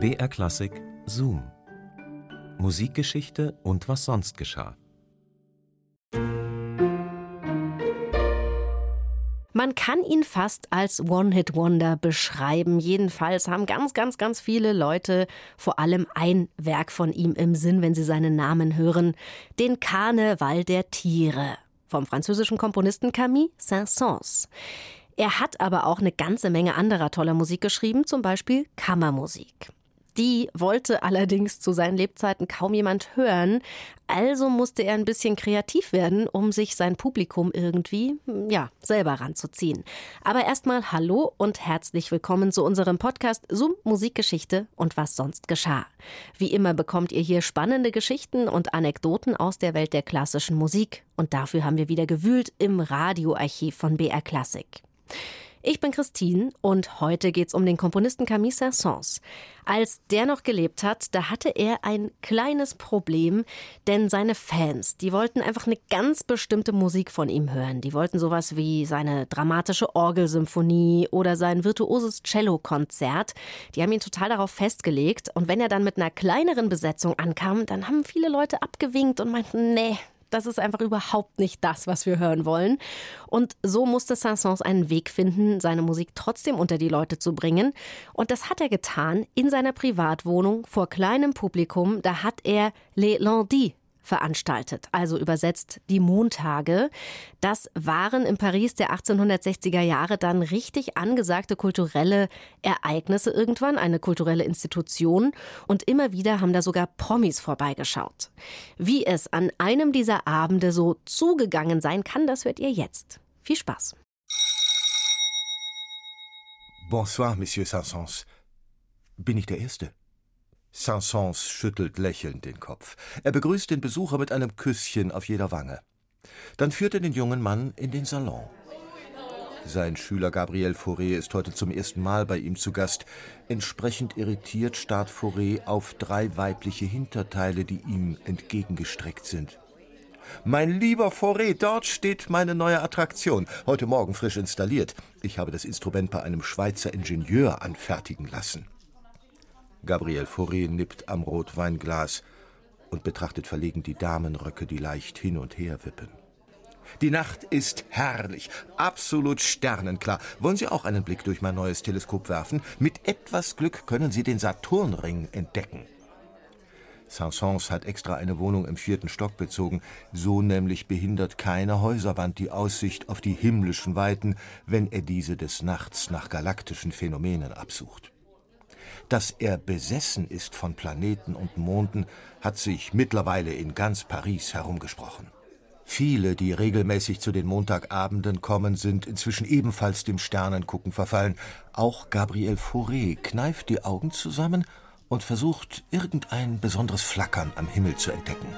BR Klassik Zoom. Musikgeschichte und was sonst geschah. Man kann ihn fast als One-Hit-Wonder beschreiben. Jedenfalls haben ganz, ganz, ganz viele Leute vor allem ein Werk von ihm im Sinn, wenn sie seinen Namen hören. Den Karneval der Tiere vom französischen Komponisten Camille Saint-Saëns. Er hat aber auch eine ganze Menge anderer toller Musik geschrieben, zum Beispiel Kammermusik. Die wollte allerdings zu seinen Lebzeiten kaum jemand hören, also musste er ein bisschen kreativ werden, um sich sein Publikum irgendwie, ja, selber ranzuziehen. Aber erstmal hallo und herzlich willkommen zu unserem Podcast Zoom Musikgeschichte und was sonst geschah. Wie immer bekommt ihr hier spannende Geschichten und Anekdoten aus der Welt der klassischen Musik und dafür haben wir wieder gewühlt im Radioarchiv von BR Classic. Ich bin Christine und heute geht's um den Komponisten Camille Saint-Saëns. Als der noch gelebt hat, da hatte er ein kleines Problem, denn seine Fans, die wollten einfach eine ganz bestimmte Musik von ihm hören. Die wollten sowas wie seine dramatische Orgelsymphonie oder sein virtuoses Cellokonzert. Die haben ihn total darauf festgelegt und wenn er dann mit einer kleineren Besetzung ankam, dann haben viele Leute abgewinkt und meinten, nee, das ist einfach überhaupt nicht das, was wir hören wollen. Und so musste Saint-Saëns einen Weg finden, seine Musik trotzdem unter die Leute zu bringen. Und das hat er getan in seiner Privatwohnung vor kleinem Publikum. Da hat er Les Lundis veranstaltet, also übersetzt die Montage. Das waren in Paris der 1860er Jahre dann richtig angesagte kulturelle Ereignisse irgendwann, eine kulturelle Institution. Und immer wieder haben da sogar Promis vorbeigeschaut. Wie es an einem dieser Abende so zugegangen sein kann, das hört ihr jetzt. Viel Spaß. Bonsoir, Monsieur Sansons. Bin ich der Erste? Sansons schüttelt lächelnd den Kopf. Er begrüßt den Besucher mit einem Küsschen auf jeder Wange. Dann führt er den jungen Mann in den Salon. Sein Schüler Gabriel Fauré ist heute zum ersten Mal bei ihm zu Gast. Entsprechend irritiert starrt Fauré auf drei weibliche Hinterteile, die ihm entgegengestreckt sind. Mein lieber Fauré, dort steht meine neue Attraktion, heute Morgen frisch installiert. Ich habe das Instrument bei einem Schweizer Ingenieur anfertigen lassen. Gabriel Fauré nippt am Rotweinglas und betrachtet verlegen die Damenröcke, die leicht hin und her wippen. Die Nacht ist herrlich, absolut sternenklar. Wollen Sie auch einen Blick durch mein neues Teleskop werfen? Mit etwas Glück können Sie den Saturnring entdecken. Saint-Saëns hat extra eine Wohnung im vierten Stock bezogen. So nämlich behindert keine Häuserwand die Aussicht auf die himmlischen Weiten, wenn er diese des Nachts nach galaktischen Phänomenen absucht. Dass er besessen ist von Planeten und Monden, hat sich mittlerweile in ganz Paris herumgesprochen. Viele, die regelmäßig zu den Montagabenden kommen, sind inzwischen ebenfalls dem Sternengucken verfallen. Auch Gabriel Fauré kneift die Augen zusammen und versucht, irgendein besonderes Flackern am Himmel zu entdecken.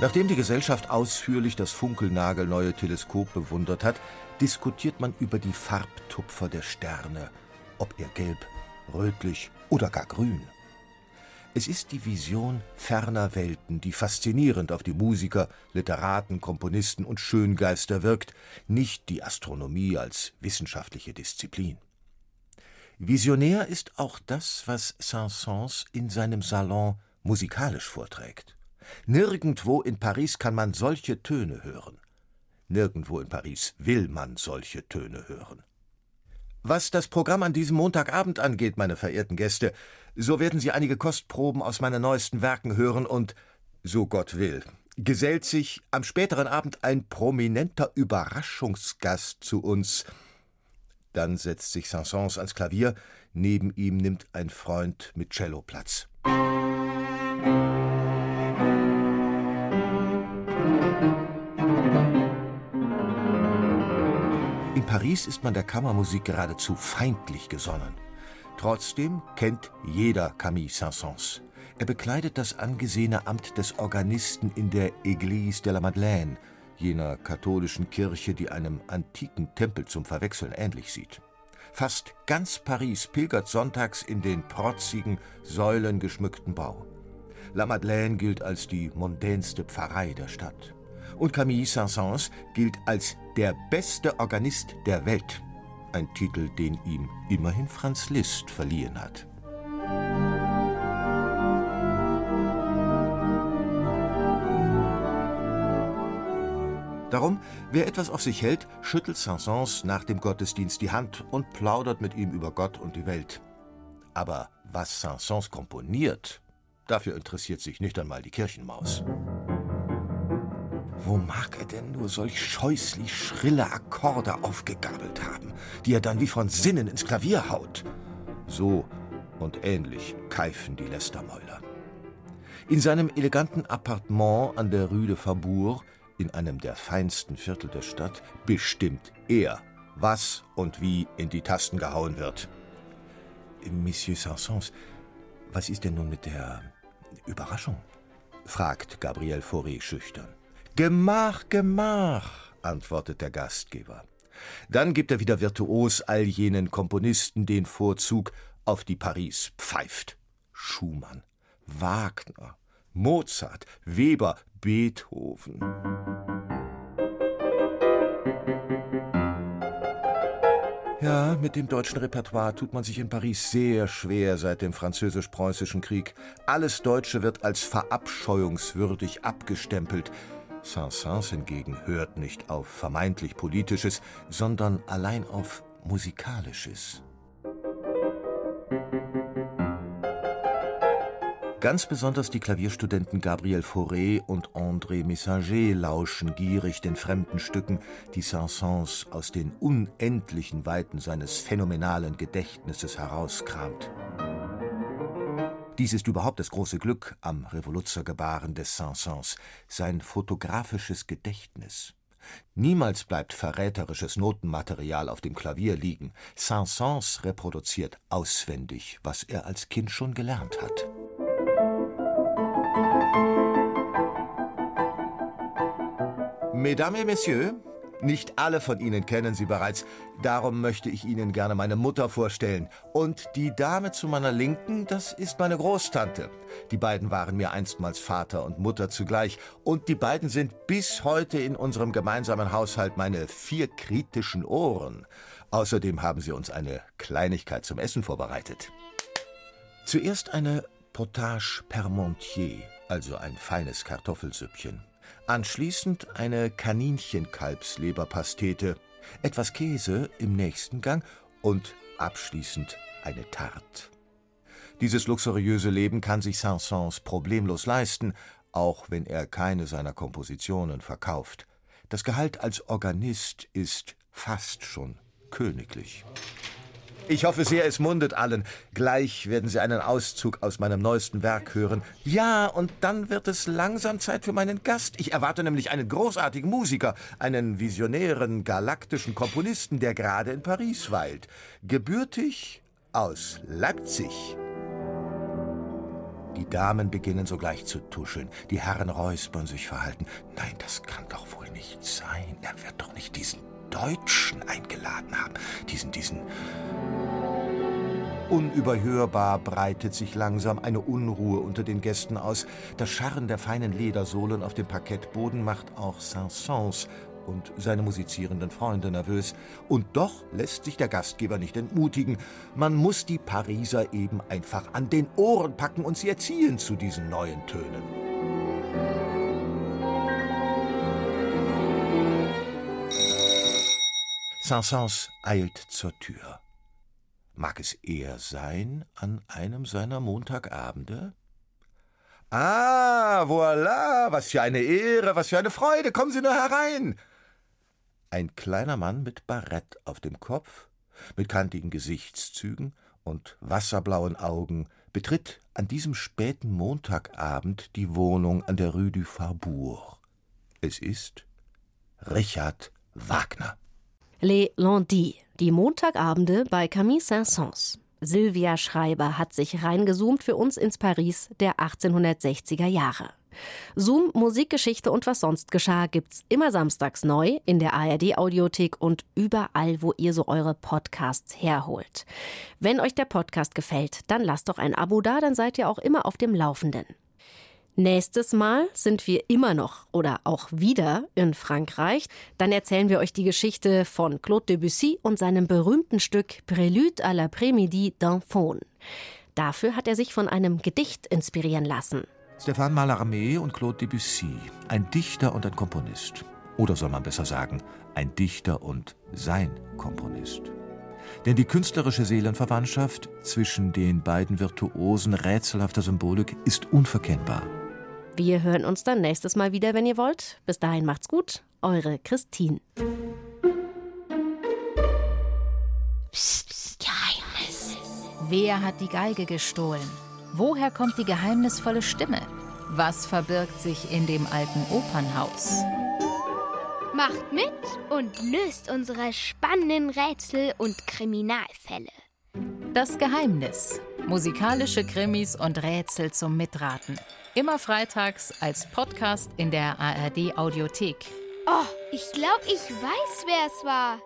Nachdem die Gesellschaft ausführlich das funkelnagelneue Teleskop bewundert hat, diskutiert man über die Farbtupfer der Sterne, ob er gelb, rötlich oder gar grün. Es ist die Vision ferner Welten, die faszinierend auf die Musiker, Literaten, Komponisten und Schöngeister wirkt, nicht die Astronomie als wissenschaftliche Disziplin. Visionär ist auch das, was Saint-Saëns in seinem Salon musikalisch vorträgt. Nirgendwo in Paris kann man solche Töne hören. Nirgendwo in Paris will man solche Töne hören. Was das Programm an diesem Montagabend angeht, meine verehrten Gäste, so werden Sie einige Kostproben aus meinen neuesten Werken hören und, so Gott will, gesellt sich am späteren Abend ein prominenter Überraschungsgast zu uns. Dann setzt sich Saint-Saëns ans Klavier, neben ihm nimmt ein Freund mit Cello Platz. In Paris ist man der Kammermusik geradezu feindlich gesonnen. Trotzdem kennt jeder Camille Saint-Saëns. Er bekleidet das angesehene Amt des Organisten in der Église de la Madeleine, jener katholischen Kirche, die einem antiken Tempel zum Verwechseln ähnlich sieht. Fast ganz Paris pilgert sonntags in den protzigen, säulengeschmückten Bau. La Madeleine gilt als die mondänste Pfarrei der Stadt und Camille Saint-Saëns gilt als der beste Organist der Welt. ein Titel, den ihm immerhin Franz Liszt verliehen hat. Darum, wer etwas auf sich hält, schüttelt Saint-Saëns nach dem Gottesdienst die Hand und plaudert mit ihm über Gott und die Welt. Aber was Saint-Saëns komponiert, dafür interessiert sich nicht einmal die Kirchenmaus. Wo mag er denn nur solch scheußlich schrille Akkorde aufgegabelt haben, die er dann wie von Sinnen ins Klavier haut? So und ähnlich keifen die Lästermäuler. In seinem eleganten Appartement an der Rue de Faubourg in einem der feinsten Viertel der Stadt, bestimmt er, was und wie in die Tasten gehauen wird. Monsieur Sansons, was ist denn nun mit der Überraschung? fragt Gabriel Fauré schüchtern. Gemach, gemach, antwortet der Gastgeber. Dann gibt er wieder virtuos all jenen Komponisten den Vorzug, auf die Paris pfeift. Schumann, Wagner, Mozart, Weber, Beethoven. Ja, mit dem deutschen Repertoire tut man sich in Paris sehr schwer seit dem französisch-preußischen Krieg. Alles Deutsche wird als verabscheuungswürdig abgestempelt. Saint-Saëns hingegen hört nicht auf vermeintlich Politisches, sondern allein auf Musikalisches. Ganz besonders die Klavierstudenten Gabriel Fauré und André Messager lauschen gierig den fremden Stücken, die Saint-Saëns aus den unendlichen Weiten seines phänomenalen Gedächtnisses herauskramt. Dies ist überhaupt das große Glück am Revoluzergebaren des Saint-Saëns, sein fotografisches Gedächtnis. Niemals bleibt verräterisches Notenmaterial auf dem Klavier liegen. Saint-Saëns reproduziert auswendig, was er als Kind schon gelernt hat. Mesdames et Messieurs, nicht alle von Ihnen kennen sie bereits, darum möchte ich Ihnen gerne meine Mutter vorstellen. Und die Dame zu meiner Linken, das ist meine Großtante. Die beiden waren mir einstmals Vater und Mutter zugleich, und die beiden sind bis heute in unserem gemeinsamen Haushalt meine vier kritischen Ohren. Außerdem haben sie uns eine Kleinigkeit zum Essen vorbereitet. Zuerst eine Potage Permontier, also ein feines Kartoffelsüppchen. Anschließend eine Kaninchenkalbsleberpastete, etwas Käse im nächsten Gang und abschließend eine Tarte. Dieses luxuriöse Leben kann sich Saint-Saëns problemlos leisten, auch wenn er keine seiner Kompositionen verkauft. Das Gehalt als Organist ist fast schon königlich. Ich hoffe sehr, es mundet allen. Gleich werden Sie einen Auszug aus meinem neuesten Werk hören. Ja, und dann wird es langsam Zeit für meinen Gast. Ich erwarte nämlich einen großartigen Musiker, einen visionären, galaktischen Komponisten, der gerade in Paris weilt. Gebürtig aus Leipzig. Die Damen beginnen sogleich zu tuscheln. Die Herren räuspern sich verhalten. Nein, das kann doch wohl nicht sein. Er wird doch nicht diesen Deutschen eingeladen haben. Diesen, diesen. Unüberhörbar breitet sich langsam eine Unruhe unter den Gästen aus. Das Scharren der feinen Ledersohlen auf dem Parkettboden macht auch Saint-Saëns und seine musizierenden Freunde nervös. Und doch lässt sich der Gastgeber nicht entmutigen. Man muss die Pariser eben einfach an den Ohren packen und sie erziehen zu diesen neuen Tönen. Saint-Saëns eilt zur Tür. Mag es er sein an einem seiner Montagabende? Ah, voilà, was für eine Ehre, was für eine Freude, kommen Sie nur herein. Ein kleiner Mann mit Barett auf dem Kopf, mit kantigen Gesichtszügen und wasserblauen Augen betritt an diesem späten Montagabend die Wohnung an der Rue du Faubourg. Es ist Richard Wagner. Les Lundis, die Montagabende bei Camille Saint-Saëns. Sylvia Schreiber hat sich reingezoomt für uns ins Paris der 1860er Jahre. Zoom, Musikgeschichte und was sonst geschah gibt's immer samstags neu in der ARD Audiothek und überall, wo ihr so eure Podcasts herholt. Wenn euch der Podcast gefällt, dann lasst doch ein Abo da, dann seid ihr auch immer auf dem Laufenden. Nächstes Mal sind wir immer noch oder auch wieder in Frankreich. Dann erzählen wir euch die Geschichte von Claude Debussy und seinem berühmten Stück Prélude à l'après-midi d'un. Dafür hat er sich von einem Gedicht inspirieren lassen. Stéphane Mallarmé und Claude Debussy, ein Dichter und ein Komponist. Oder soll man besser sagen, ein Dichter und sein Komponist. Denn die künstlerische Seelenverwandtschaft zwischen den beiden Virtuosen rätselhafter Symbolik ist unverkennbar. Wir hören uns dann nächstes Mal wieder, wenn ihr wollt. Bis dahin macht's gut. Eure Christine. Psst, psst, Geheimnis. Wer hat die Geige gestohlen? Woher kommt die geheimnisvolle Stimme? Was verbirgt sich in dem alten Opernhaus? Macht mit und löst unsere spannenden Rätsel und Kriminalfälle. Das Geheimnis. Musikalische Krimis und Rätsel zum Mitraten. Immer freitags als Podcast in der ARD Audiothek. Oh, ich glaube, ich weiß, wer es war.